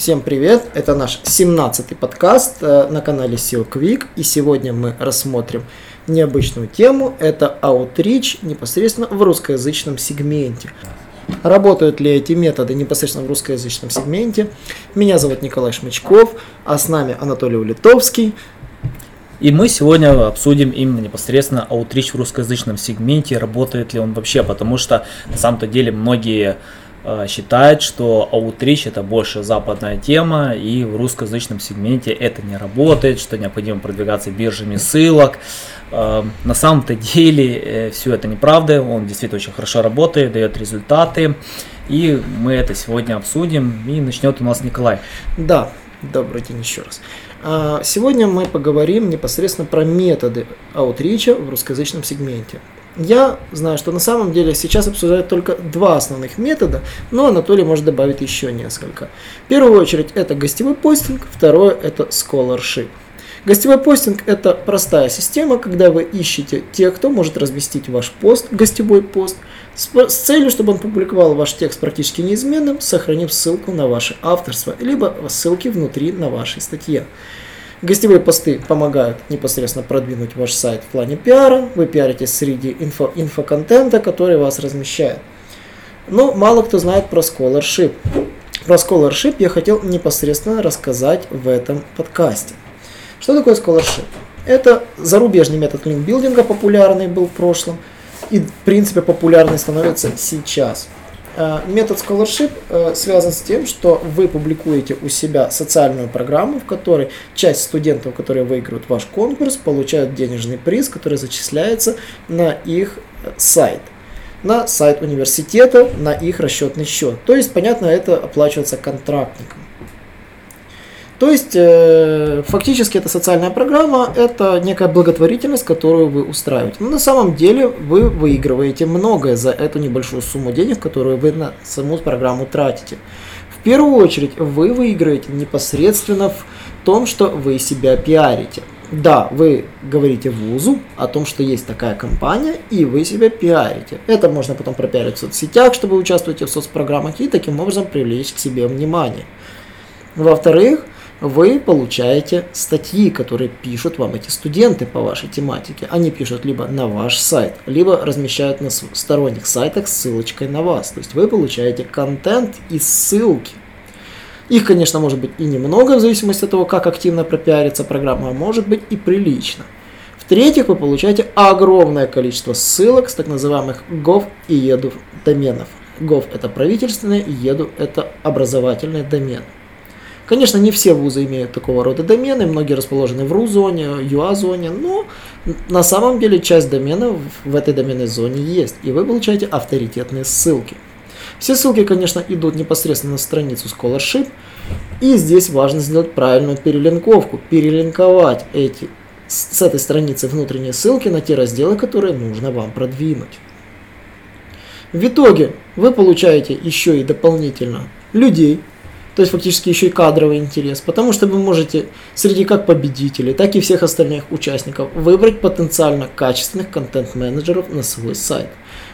Всем привет! Это наш 17-й подкаст э, на канале SEO Quick, и сегодня мы рассмотрим необычную тему. Это Outreach непосредственно в русскоязычном сегменте. Работают ли эти методы непосредственно в русскоязычном сегменте? Меня зовут Николай Шмычков, а с нами Анатолий Улитовский. И мы сегодня обсудим именно непосредственно Outreach в русскоязычном сегменте, работает ли он вообще, потому что на самом-то деле многие считает, что Outreach это больше западная тема и в русскоязычном сегменте это не работает, что необходимо продвигаться биржами ссылок. Э, на самом-то деле э, все это неправда, он действительно очень хорошо работает, дает результаты. И мы это сегодня обсудим. И начнет у нас Николай. Да, добрый день еще раз. А, сегодня мы поговорим непосредственно про методы аутрича в русскоязычном сегменте. Я знаю, что на самом деле сейчас обсуждают только два основных метода, но Анатолий может добавить еще несколько. В первую очередь это гостевой постинг, второе это scholarship. Гостевой постинг – это простая система, когда вы ищете тех, кто может разместить ваш пост, гостевой пост, с, с целью, чтобы он публиковал ваш текст практически неизменным, сохранив ссылку на ваше авторство, либо ссылки внутри на вашей статье. Гостевые посты помогают непосредственно продвинуть ваш сайт в плане пиара. Вы пиаритесь среди инфо, инфоконтента, который вас размещает. Но мало кто знает про Scholarship. Про Scholarship я хотел непосредственно рассказать в этом подкасте. Что такое Scholarship? Это зарубежный метод линкбилдинга, популярный был в прошлом и в принципе популярный становится сейчас. Э, метод scholarship э, связан с тем, что вы публикуете у себя социальную программу, в которой часть студентов, которые выиграют ваш конкурс, получают денежный приз, который зачисляется на их э, сайт на сайт университета, на их расчетный счет. То есть, понятно, это оплачивается контрактникам. То есть, э, фактически эта социальная программа – это некая благотворительность, которую вы устраиваете. Но на самом деле вы выигрываете многое за эту небольшую сумму денег, которую вы на саму программу тратите. В первую очередь, вы выиграете непосредственно в том, что вы себя пиарите. Да, вы говорите вузу о том, что есть такая компания, и вы себя пиарите. Это можно потом пропиарить в соцсетях, чтобы вы участвуете в соцпрограммах, и таким образом привлечь к себе внимание. Во-вторых, вы получаете статьи, которые пишут вам эти студенты по вашей тематике. Они пишут либо на ваш сайт, либо размещают на сторонних сайтах с ссылочкой на вас. То есть вы получаете контент и ссылки. Их, конечно, может быть и немного, в зависимости от того, как активно пропиарится программа, а может быть и прилично. В-третьих, вы получаете огромное количество ссылок с так называемых gov и edu доменов. gov это правительственные, edu это образовательные домены. Конечно, не все вузы имеют такого рода домены, многие расположены в РУ-зоне, ЮА-зоне, но на самом деле часть доменов в этой доменной зоне есть, и вы получаете авторитетные ссылки. Все ссылки, конечно, идут непосредственно на страницу Scholarship, и здесь важно сделать правильную перелинковку, перелинковать эти с этой страницы внутренние ссылки на те разделы, которые нужно вам продвинуть. В итоге вы получаете еще и дополнительно людей, то есть фактически еще и кадровый интерес, потому что вы можете среди как победителей, так и всех остальных участников выбрать потенциально качественных контент-менеджеров на свой сайт.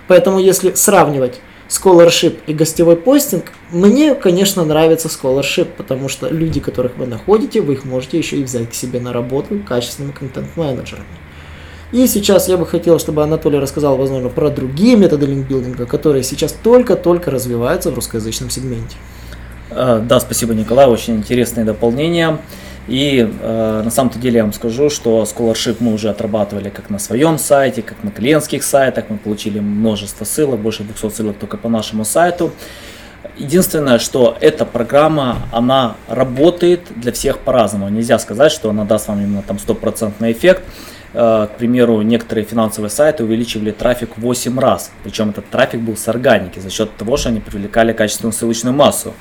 Поэтому если сравнивать Scholarship и гостевой постинг, мне, конечно, нравится Scholarship, потому что люди, которых вы находите, вы их можете еще и взять к себе на работу качественными контент-менеджерами. И сейчас я бы хотел, чтобы Анатолий рассказал, возможно, про другие методы линкбилдинга, которые сейчас только-только развиваются в русскоязычном сегменте. Э, да, спасибо, Николай, очень интересное дополнение. И э, на самом-то деле я вам скажу, что Scholarship мы уже отрабатывали как на своем сайте, как на клиентских сайтах. Мы получили множество ссылок, больше 200 ссылок только по нашему сайту. Единственное, что эта программа, она работает для всех по-разному. Нельзя сказать, что она даст вам именно там стопроцентный эффект. Э, к примеру, некоторые финансовые сайты увеличивали трафик в 8 раз. Причем этот трафик был с органики за счет того, что они привлекали качественную ссылочную массу.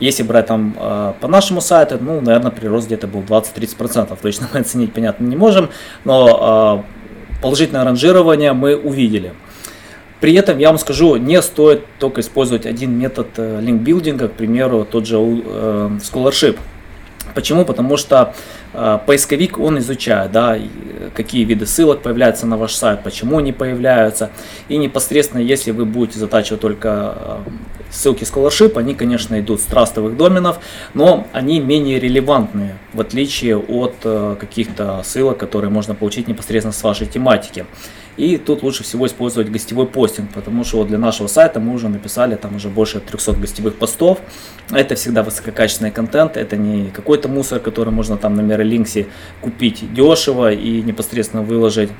Если брать там э, по нашему сайту, ну, наверное, прирост где-то был 20-30%. Точно мы оценить, понятно, не можем, но э, положительное ранжирование мы увидели. При этом я вам скажу, не стоит только использовать один метод э, линкбилдинга, к примеру, тот же э, Scholarship. Почему? Потому что э, поисковик он изучает, да, какие виды ссылок появляются на ваш сайт, почему они появляются. И непосредственно, если вы будете затачивать только э, ссылки Scholarship, они, конечно, идут с трастовых доменов, но они менее релевантные, в отличие от э, каких-то ссылок, которые можно получить непосредственно с вашей тематики. И тут лучше всего использовать гостевой постинг, потому что для нашего сайта мы уже написали там уже больше 300 гостевых постов. Это всегда высококачественный контент, это не какой-то мусор, который можно там на Мерлинксе купить дешево и непосредственно выложить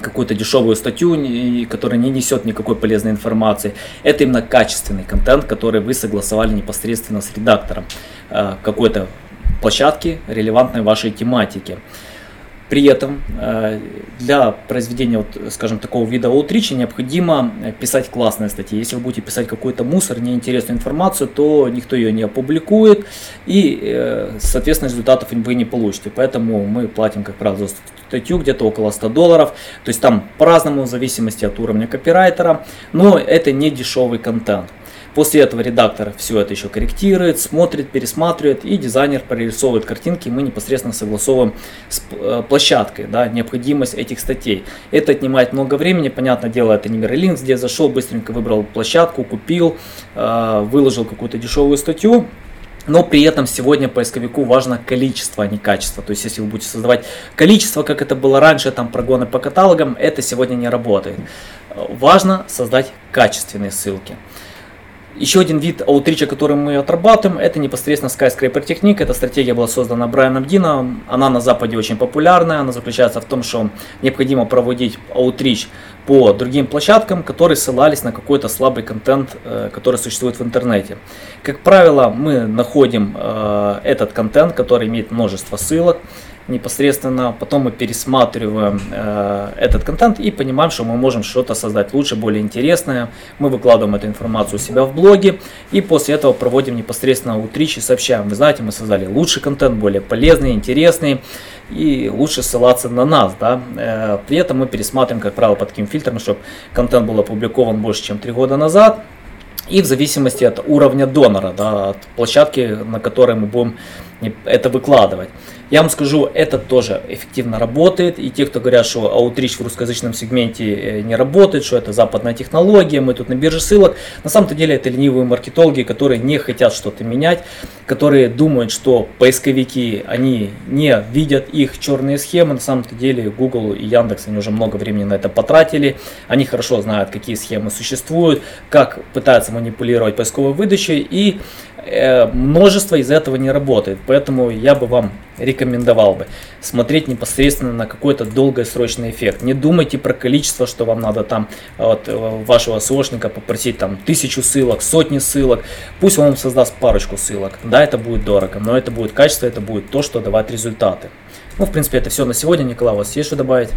какую-то дешевую статью, которая не несет никакой полезной информации. Это именно качественный контент, который вы согласовали непосредственно с редактором э, какой-то площадки, релевантной вашей тематике. При этом э, для произведения, вот, скажем, такого вида аутрича необходимо писать классные статьи. Если вы будете писать какой-то мусор, неинтересную информацию, то никто ее не опубликует и, э, соответственно, результатов вы не получите. Поэтому мы платим, как правило, за статью где-то около 100 долларов. То есть там по-разному, в зависимости от уровня копирайтера, но это не дешевый контент. После этого редактор все это еще корректирует, смотрит, пересматривает, и дизайнер прорисовывает картинки, мы непосредственно согласовываем с э, площадкой да, необходимость этих статей. Это отнимает много времени, понятное дело, это не Mirrorlinks, где зашел, быстренько выбрал площадку, купил, э, выложил какую-то дешевую статью, но при этом сегодня поисковику важно количество, а не качество. То есть, если вы будете создавать количество, как это было раньше, там прогоны по каталогам, это сегодня не работает. Важно создать качественные ссылки. Еще один вид аутрича, который мы отрабатываем, это непосредственно Skyscraper техника. Эта стратегия была создана Брайаном Дином. Она на Западе очень популярная. Она заключается в том, что необходимо проводить аутрич по другим площадкам, которые ссылались на какой-то слабый контент, э, который существует в интернете. Как правило, мы находим э, этот контент, который имеет множество ссылок непосредственно, потом мы пересматриваем э, этот контент и понимаем, что мы можем что-то создать лучше, более интересное. Мы выкладываем эту информацию у себя в блоге и после этого проводим непосредственно утрич и сообщаем. Вы знаете, мы создали лучший контент, более полезный, интересный и лучше ссылаться на нас. Да? Э, при этом мы пересматриваем, как правило, по таким фильтрам, чтобы контент был опубликован больше, чем три года назад. И в зависимости от уровня донора, да, от площадки, на которой мы будем это выкладывать. Я вам скажу, это тоже эффективно работает. И те, кто говорят, что аутрич в русскоязычном сегменте э, не работает, что это западная технология, мы тут на бирже ссылок. На самом деле это ленивые маркетологи, которые не хотят что-то менять, которые думают, что поисковики, они не видят их черные схемы. На самом деле Google и Яндекс, они уже много времени на это потратили. Они хорошо знают, какие схемы существуют, как пытаются манипулировать поисковой выдачей. И множество из этого не работает. Поэтому я бы вам рекомендовал бы смотреть непосредственно на какой-то долгосрочный эффект. Не думайте про количество, что вам надо там от э, вашего SEOшника попросить там тысячу ссылок, сотни ссылок. Пусть он вам создаст парочку ссылок. Да, это будет дорого, но это будет качество, это будет то, что давать результаты. Ну, в принципе, это все на сегодня. Николай, у вас есть что добавить?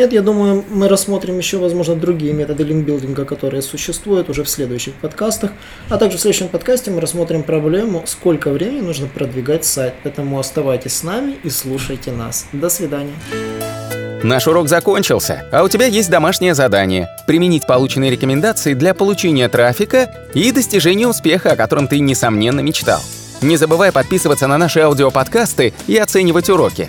Нет, я думаю, мы рассмотрим еще, возможно, другие методы линкбилдинга, которые существуют уже в следующих подкастах. А также в следующем подкасте мы рассмотрим проблему, сколько времени нужно продвигать сайт. Поэтому оставайтесь с нами и слушайте нас. До свидания. Наш урок закончился, а у тебя есть домашнее задание – применить полученные рекомендации для получения трафика и достижения успеха, о котором ты, несомненно, мечтал. Не забывай подписываться на наши аудиоподкасты и оценивать уроки.